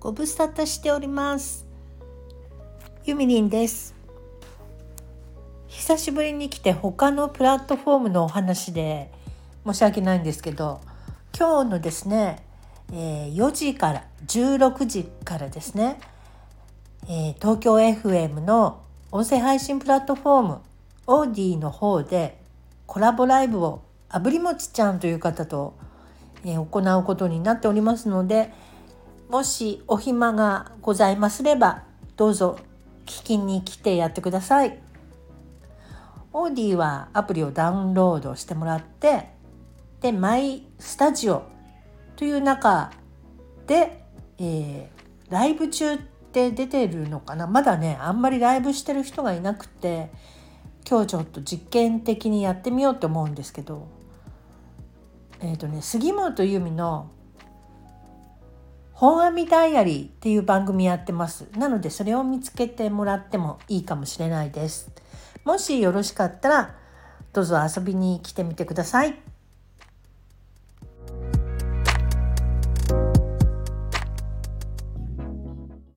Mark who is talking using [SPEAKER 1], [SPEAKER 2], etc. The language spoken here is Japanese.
[SPEAKER 1] ご無沙汰しております。ゆみりんです。久しぶりに来て他のプラットフォームのお話で申し訳ないんですけど今日のですね、えー、4時から16時からですね、えー、東京 FM の音声配信プラットフォームオーディの方でコラボライブをあぶりもちちゃんという方と、えー、行うことになっておりますのでもしお暇がございますればどうぞ聞きに来てやってください。オーディはアプリをダウンロードしてもらってでマイスタジオという中で、えー、ライブ中って出てるのかな？まだねあんまりライブしてる人がいなくて今日ちょっと実験的にやってみようと思うんですけどえっ、ー、とね杉本由美の本阿弥ダイアリーっていう番組やってます。なのでそれを見つけてもらってもいいかもしれないです。もしよろしかったらどうぞ遊びに来てみてください。